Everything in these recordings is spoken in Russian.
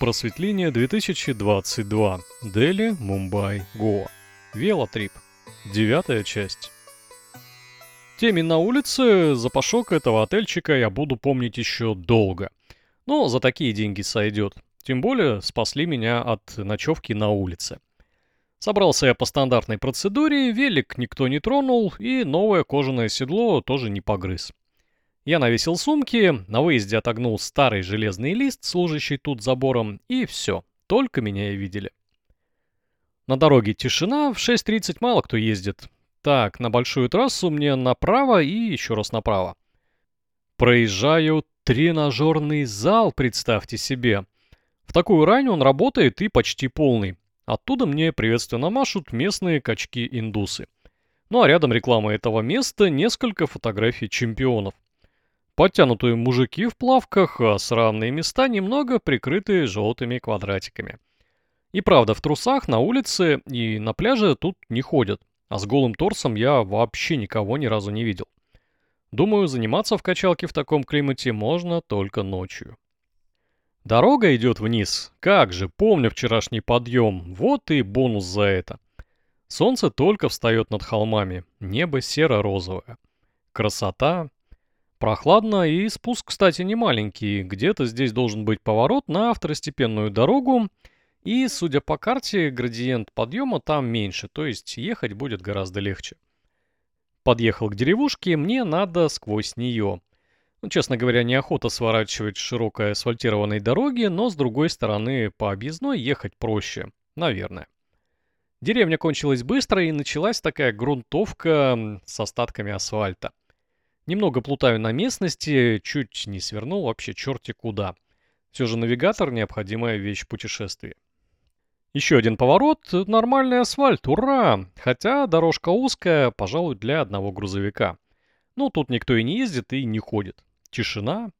Просветление 2022. Дели, Мумбай, Гоа. Велотрип. Девятая часть. Теме на улице запашок этого отельчика я буду помнить еще долго. Но за такие деньги сойдет. Тем более спасли меня от ночевки на улице. Собрался я по стандартной процедуре, велик никто не тронул, и новое кожаное седло тоже не погрыз. Я навесил сумки, на выезде отогнул старый железный лист, служащий тут забором, и все, только меня и видели. На дороге тишина, в 6.30 мало кто ездит. Так, на большую трассу мне направо и еще раз направо. Проезжаю тренажерный зал, представьте себе. В такую рань он работает и почти полный. Оттуда мне приветственно машут местные качки-индусы. Ну а рядом реклама этого места, несколько фотографий чемпионов. Подтянутые мужики в плавках, а срамные места немного прикрыты желтыми квадратиками. И правда, в трусах на улице и на пляже тут не ходят, а с голым торсом я вообще никого ни разу не видел. Думаю, заниматься в качалке в таком климате можно только ночью. Дорога идет вниз. Как же, помню вчерашний подъем. Вот и бонус за это. Солнце только встает над холмами. Небо серо-розовое. Красота. Прохладно и спуск, кстати, не маленький. Где-то здесь должен быть поворот на второстепенную дорогу. И, судя по карте, градиент подъема там меньше, то есть ехать будет гораздо легче. Подъехал к деревушке, мне надо сквозь нее. Ну, честно говоря, неохота сворачивать с широкой асфальтированной дороги, но с другой стороны, по объездной ехать проще. Наверное. Деревня кончилась быстро и началась такая грунтовка с остатками асфальта. Немного плутаю на местности, чуть не свернул вообще черти куда. Все же навигатор – необходимая вещь путешествия. Еще один поворот, нормальный асфальт, ура! Хотя дорожка узкая, пожалуй, для одного грузовика. Ну, тут никто и не ездит, и не ходит. Тишина.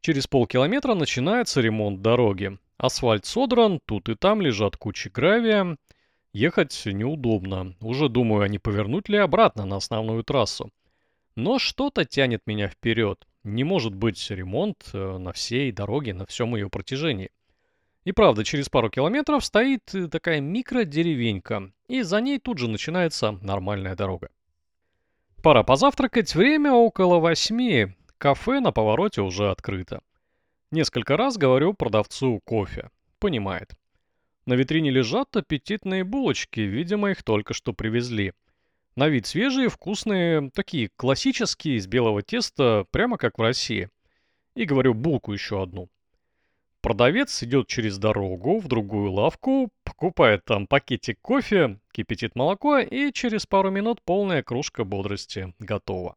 Через полкилометра начинается ремонт дороги. Асфальт содран, тут и там лежат кучи гравия. Ехать неудобно. Уже думаю, а не повернуть ли обратно на основную трассу. Но что-то тянет меня вперед. Не может быть ремонт э, на всей дороге, на всем ее протяжении. И правда, через пару километров стоит э, такая микродеревенька, и за ней тут же начинается нормальная дорога. Пора позавтракать, время около восьми, кафе на повороте уже открыто. Несколько раз говорю продавцу кофе. Понимает. На витрине лежат аппетитные булочки, видимо, их только что привезли. На вид свежие, вкусные, такие классические, из белого теста, прямо как в России. И говорю, булку еще одну. Продавец идет через дорогу в другую лавку, покупает там пакетик кофе, кипятит молоко, и через пару минут полная кружка бодрости готова.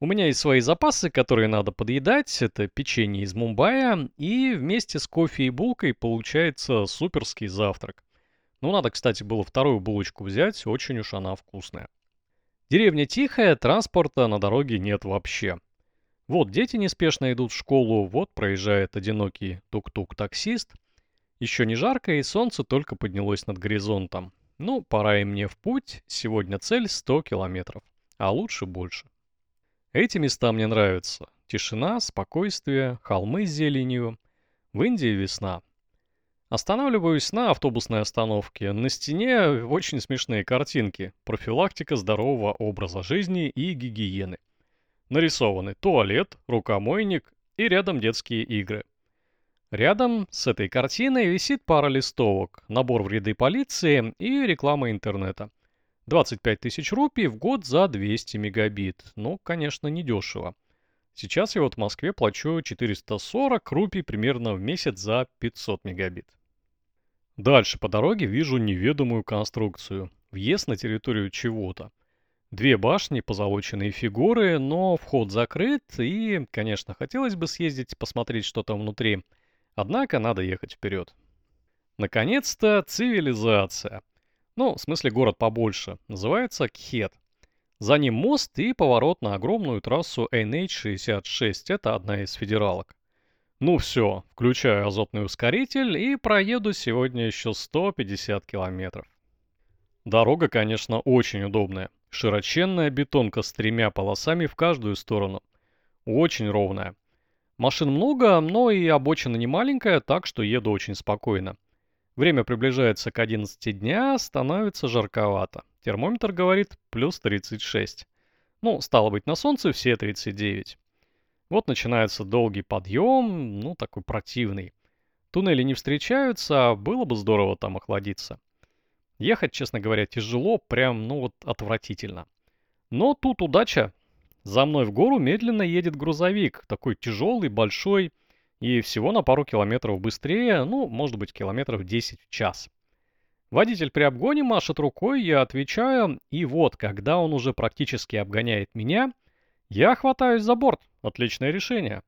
У меня есть свои запасы, которые надо подъедать. Это печенье из Мумбаи. И вместе с кофе и булкой получается суперский завтрак. Ну, надо, кстати, было вторую булочку взять, очень уж она вкусная. Деревня тихая, транспорта на дороге нет вообще. Вот дети неспешно идут в школу, вот проезжает одинокий тук-тук-таксист. Еще не жарко, и солнце только поднялось над горизонтом. Ну, пора и мне в путь, сегодня цель 100 километров, а лучше больше. Эти места мне нравятся. Тишина, спокойствие, холмы с зеленью. В Индии весна, Останавливаюсь на автобусной остановке. На стене очень смешные картинки. Профилактика здорового образа жизни и гигиены. Нарисованы туалет, рукомойник и рядом детские игры. Рядом с этой картиной висит пара листовок, набор в ряды полиции и реклама интернета. 25 тысяч рупий в год за 200 мегабит. Ну, конечно, недешево. Сейчас я вот в Москве плачу 440 рупий примерно в месяц за 500 мегабит. Дальше по дороге вижу неведомую конструкцию. Въезд на территорию чего-то. Две башни, позолоченные фигуры, но вход закрыт, и, конечно, хотелось бы съездить посмотреть, что там внутри. Однако надо ехать вперед. Наконец-то цивилизация. Ну, в смысле город побольше. Называется Кхет. За ним мост и поворот на огромную трассу NH66. Это одна из федералок. Ну все, включаю азотный ускоритель и проеду сегодня еще 150 километров. Дорога, конечно, очень удобная. Широченная бетонка с тремя полосами в каждую сторону. Очень ровная. Машин много, но и обочина не маленькая, так что еду очень спокойно. Время приближается к 11 дня, становится жарковато. Термометр говорит плюс 36. Ну, стало быть, на солнце все 39. Вот начинается долгий подъем, ну, такой противный. Туннели не встречаются, а было бы здорово там охладиться. Ехать, честно говоря, тяжело, прям, ну вот, отвратительно. Но тут удача. За мной в гору медленно едет грузовик, такой тяжелый, большой, и всего на пару километров быстрее, ну, может быть, километров 10 в час. Водитель при обгоне машет рукой, я отвечаю, и вот, когда он уже практически обгоняет меня, я хватаюсь за борт. Отличное решение.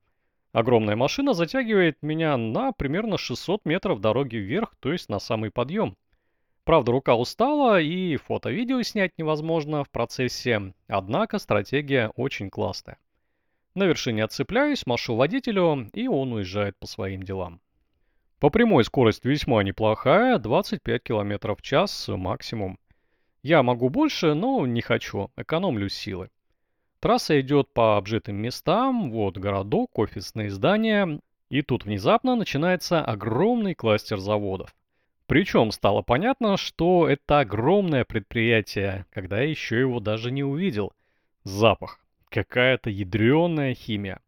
Огромная машина затягивает меня на примерно 600 метров дороги вверх, то есть на самый подъем. Правда, рука устала и фото-видео снять невозможно в процессе, однако стратегия очень классная. На вершине отцепляюсь, машу водителю, и он уезжает по своим делам. По прямой скорость весьма неплохая, 25 км в час максимум. Я могу больше, но не хочу, экономлю силы. Трасса идет по обжитым местам, вот городок, офисные здания, и тут внезапно начинается огромный кластер заводов. Причем стало понятно, что это огромное предприятие, когда я еще его даже не увидел. Запах. Какая-то ядреная химия.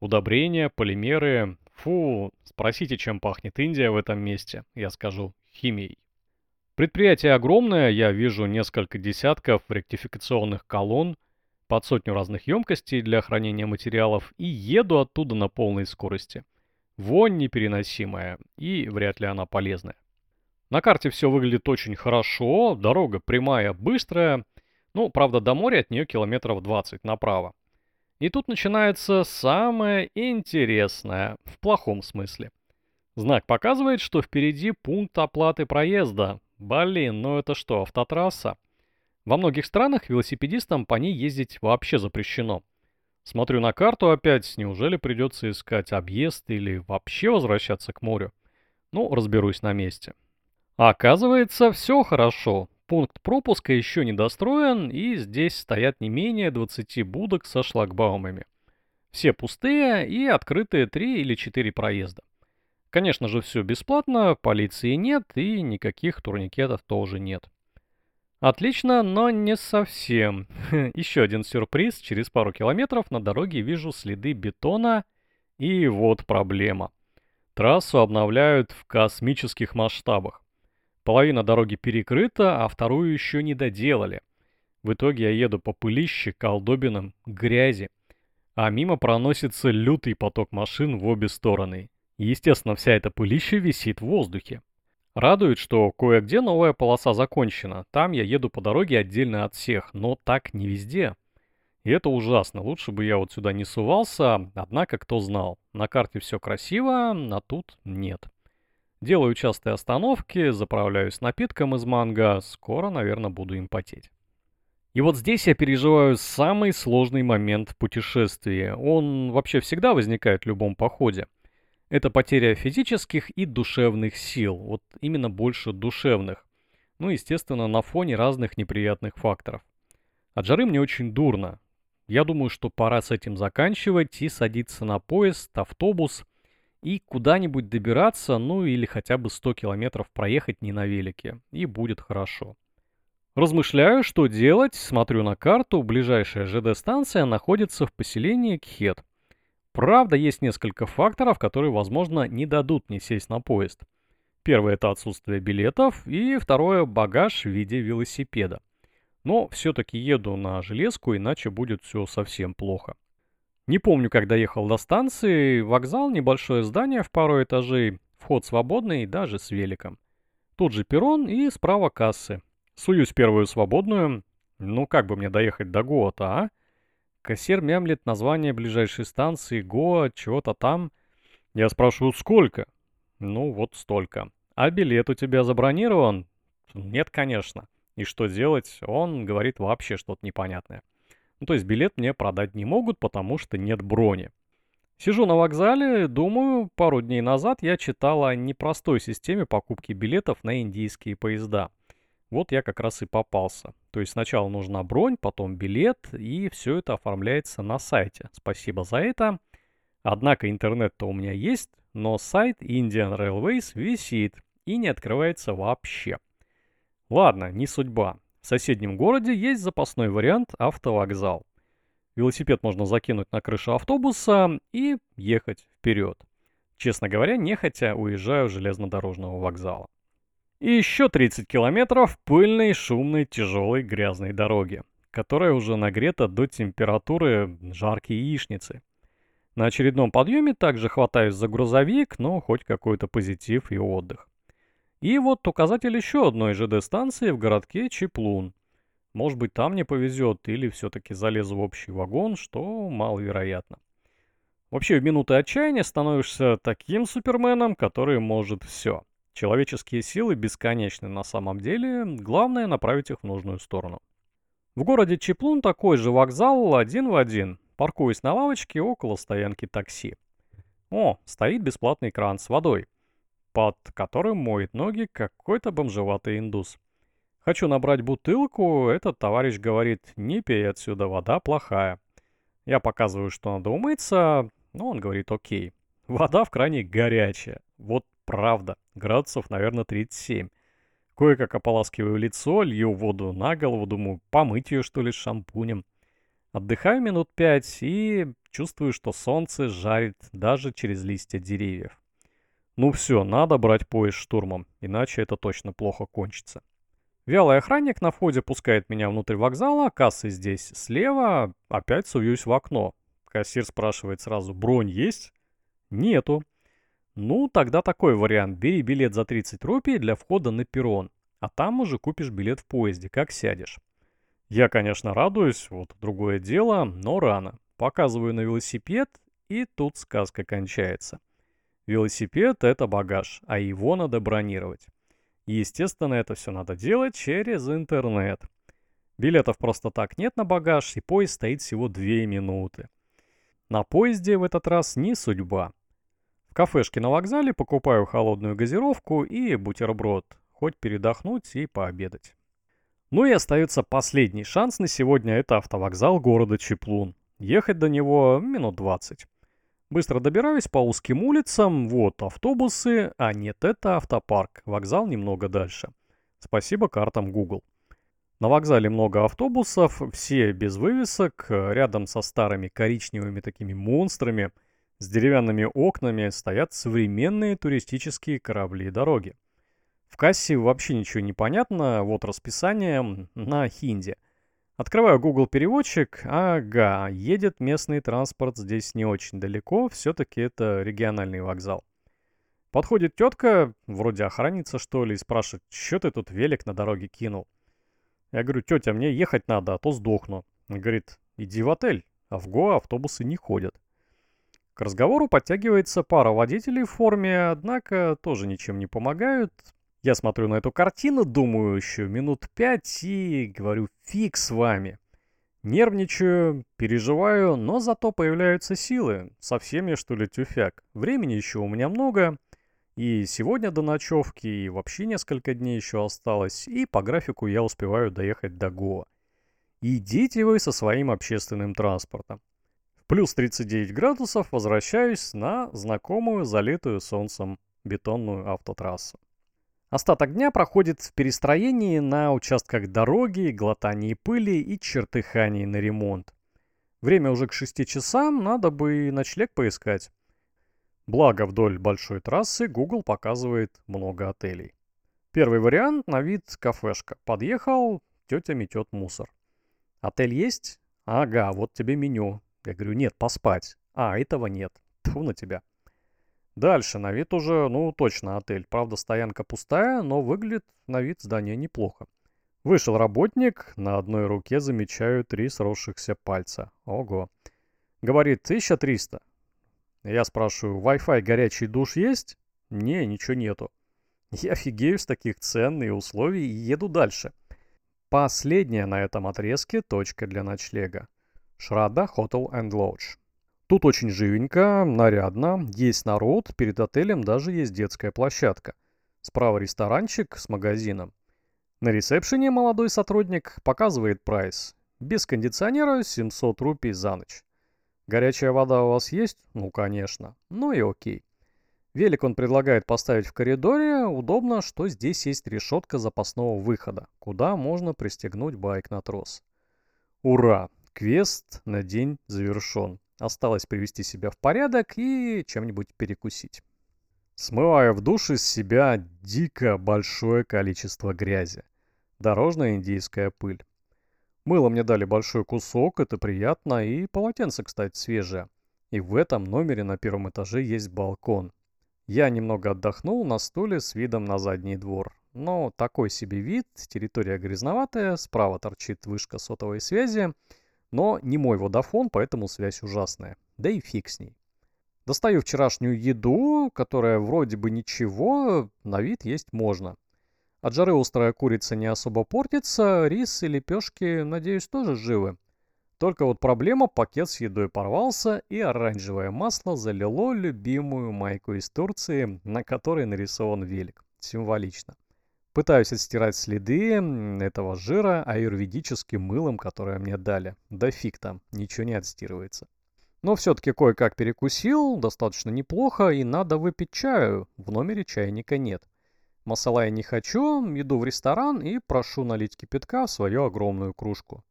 Удобрения, полимеры. Фу, спросите, чем пахнет Индия в этом месте. Я скажу, химией. Предприятие огромное, я вижу несколько десятков ректификационных колонн, под сотню разных емкостей для хранения материалов и еду оттуда на полной скорости. Вонь непереносимая, и вряд ли она полезная. На карте все выглядит очень хорошо, дорога прямая, быстрая. Ну, правда, до моря от нее километров 20 направо. И тут начинается самое интересное, в плохом смысле. Знак показывает, что впереди пункт оплаты проезда. Блин, ну это что, автотрасса? Во многих странах велосипедистам по ней ездить вообще запрещено. Смотрю на карту опять, неужели придется искать объезд или вообще возвращаться к морю? Ну, разберусь на месте. Оказывается, все хорошо. Пункт пропуска еще не достроен, и здесь стоят не менее 20 будок со шлагбаумами. Все пустые и открытые 3 или 4 проезда. Конечно же, все бесплатно, полиции нет и никаких турникетов тоже нет. Отлично, но не совсем. Еще один сюрприз. Через пару километров на дороге вижу следы бетона. И вот проблема. Трассу обновляют в космических масштабах. Половина дороги перекрыта, а вторую еще не доделали. В итоге я еду по пылище, колдобинам, грязи. А мимо проносится лютый поток машин в обе стороны. Естественно, вся эта пылища висит в воздухе. Радует, что кое-где новая полоса закончена. Там я еду по дороге отдельно от всех, но так не везде. И это ужасно. Лучше бы я вот сюда не сувался, однако кто знал. На карте все красиво, а тут нет. Делаю частые остановки, заправляюсь напитком из манго, скоро, наверное, буду им потеть. И вот здесь я переживаю самый сложный момент в путешествии. Он вообще всегда возникает в любом походе. Это потеря физических и душевных сил. Вот именно больше душевных. Ну, естественно, на фоне разных неприятных факторов. От жары мне очень дурно. Я думаю, что пора с этим заканчивать и садиться на поезд, автобус – и куда-нибудь добираться, ну или хотя бы 100 километров проехать не на велике, и будет хорошо. Размышляю, что делать, смотрю на карту, ближайшая ЖД-станция находится в поселении Кхет. Правда, есть несколько факторов, которые, возможно, не дадут мне сесть на поезд. Первое – это отсутствие билетов, и второе – багаж в виде велосипеда. Но все-таки еду на железку, иначе будет все совсем плохо. Не помню, когда ехал до станции, вокзал, небольшое здание в пару этажей, вход свободный, даже с великом. Тут же перрон и справа кассы. Суюсь первую свободную. Ну как бы мне доехать до Гоа-то, а? Кассир мямлет название ближайшей станции, Гоа, чего-то там. Я спрашиваю, сколько? Ну вот столько. А билет у тебя забронирован? Нет, конечно. И что делать? Он говорит вообще что-то непонятное. Ну, то есть билет мне продать не могут, потому что нет брони. Сижу на вокзале, думаю, пару дней назад я читал о непростой системе покупки билетов на индийские поезда. Вот я как раз и попался. То есть сначала нужна бронь, потом билет, и все это оформляется на сайте. Спасибо за это. Однако интернет-то у меня есть, но сайт Indian Railways висит и не открывается вообще. Ладно, не судьба. В соседнем городе есть запасной вариант автовокзал. Велосипед можно закинуть на крышу автобуса и ехать вперед. Честно говоря, нехотя уезжаю железнодорожного вокзала. И еще 30 километров пыльной, шумной, тяжелой, грязной дороги, которая уже нагрета до температуры жаркой яичницы. На очередном подъеме также хватаюсь за грузовик, но хоть какой-то позитив и отдых. И вот указатель еще одной ЖД-станции в городке Чеплун. Может быть, там мне повезет, или все-таки залезу в общий вагон, что маловероятно. Вообще, в минуты отчаяния становишься таким суперменом, который может все. Человеческие силы бесконечны на самом деле, главное направить их в нужную сторону. В городе Чеплун такой же вокзал один в один. Паркуюсь на лавочке около стоянки такси. О, стоит бесплатный кран с водой, под которым моет ноги какой-то бомжеватый индус. Хочу набрать бутылку, этот товарищ говорит, не пей отсюда, вода плохая. Я показываю, что надо умыться, но он говорит, окей. Вода в кране горячая. Вот правда, градусов, наверное, 37. Кое-как ополаскиваю лицо, лью воду на голову, думаю, помыть ее, что ли, шампунем. Отдыхаю минут пять и чувствую, что солнце жарит даже через листья деревьев. Ну все, надо брать поезд штурмом, иначе это точно плохо кончится. Вялый охранник на входе пускает меня внутрь вокзала, кассы здесь слева, опять суюсь в окно. Кассир спрашивает сразу, бронь есть? Нету. Ну, тогда такой вариант. Бери билет за 30 рупий для входа на перрон, а там уже купишь билет в поезде, как сядешь. Я, конечно, радуюсь, вот другое дело, но рано. Показываю на велосипед, и тут сказка кончается. Велосипед — это багаж, а его надо бронировать. естественно, это все надо делать через интернет. Билетов просто так нет на багаж, и поезд стоит всего 2 минуты. На поезде в этот раз не судьба кафешке на вокзале покупаю холодную газировку и бутерброд, хоть передохнуть и пообедать. Ну и остается последний шанс на сегодня, это автовокзал города Чеплун. Ехать до него минут 20. Быстро добираюсь по узким улицам, вот автобусы, а нет, это автопарк, вокзал немного дальше. Спасибо картам Google. На вокзале много автобусов, все без вывесок, рядом со старыми коричневыми такими монстрами – с деревянными окнами стоят современные туристические корабли и дороги. В кассе вообще ничего не понятно, вот расписание на хинди. Открываю Google переводчик, ага, едет местный транспорт здесь не очень далеко, все-таки это региональный вокзал. Подходит тетка, вроде охранница что ли, и спрашивает, что ты тут велик на дороге кинул? Я говорю, тетя, мне ехать надо, а то сдохну. Она говорит, иди в отель, а в Гоа автобусы не ходят. К разговору подтягивается пара водителей в форме, однако тоже ничем не помогают. Я смотрю на эту картину, думаю еще минут пять и говорю «фиг с вами». Нервничаю, переживаю, но зато появляются силы. Совсем я что ли тюфяк. Времени еще у меня много. И сегодня до ночевки, и вообще несколько дней еще осталось. И по графику я успеваю доехать до Гоа. Идите вы со своим общественным транспортом плюс 39 градусов возвращаюсь на знакомую, залитую солнцем бетонную автотрассу. Остаток дня проходит в перестроении на участках дороги, глотании пыли и чертыхании на ремонт. Время уже к 6 часам, надо бы и ночлег поискать. Благо вдоль большой трассы Google показывает много отелей. Первый вариант на вид кафешка. Подъехал, тетя метет мусор. Отель есть? Ага, вот тебе меню. Я говорю, нет, поспать. А, этого нет. Тьфу на тебя. Дальше, на вид уже, ну, точно отель. Правда, стоянка пустая, но выглядит на вид здание неплохо. Вышел работник, на одной руке замечаю три сросшихся пальца. Ого. Говорит, 1300. Я спрашиваю, Wi-Fi горячий душ есть? Не, ничего нету. Я офигею с таких цен и условий и еду дальше. Последняя на этом отрезке точка для ночлега. Шрада Hotel and Lodge. Тут очень живенько, нарядно, есть народ, перед отелем даже есть детская площадка. Справа ресторанчик с магазином. На ресепшене молодой сотрудник показывает прайс. Без кондиционера 700 рупий за ночь. Горячая вода у вас есть? Ну, конечно. Ну и окей. Велик он предлагает поставить в коридоре. Удобно, что здесь есть решетка запасного выхода, куда можно пристегнуть байк на трос. Ура! Квест на день завершен. Осталось привести себя в порядок и чем-нибудь перекусить. Смываю в душ из себя дико большое количество грязи. Дорожная индийская пыль. Мыло мне дали большой кусок, это приятно, и полотенце, кстати, свежее. И в этом номере на первом этаже есть балкон. Я немного отдохнул на стуле с видом на задний двор. Но такой себе вид, территория грязноватая, справа торчит вышка сотовой связи, но не мой водофон, поэтому связь ужасная. Да и фиг с ней. Достаю вчерашнюю еду, которая вроде бы ничего, на вид есть можно. От жары острая курица не особо портится, рис и лепешки, надеюсь, тоже живы. Только вот проблема, пакет с едой порвался, и оранжевое масло залило любимую майку из Турции, на которой нарисован велик. Символично. Пытаюсь отстирать следы этого жира аюрведическим мылом, которое мне дали. Да фиг там, ничего не отстирывается. Но все-таки кое-как перекусил, достаточно неплохо, и надо выпить чаю. В номере чайника нет. Масала я не хочу, иду в ресторан и прошу налить кипятка в свою огромную кружку.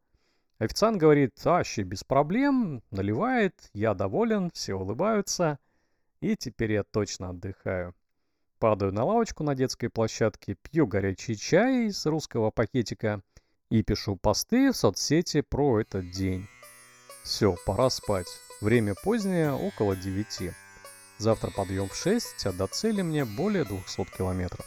Официант говорит, вообще без проблем, наливает, я доволен, все улыбаются, и теперь я точно отдыхаю. Падаю на лавочку на детской площадке, пью горячий чай из русского пакетика и пишу посты в соцсети про этот день. Все, пора спать. Время позднее, около 9. Завтра подъем в 6, а до цели мне более 200 километров.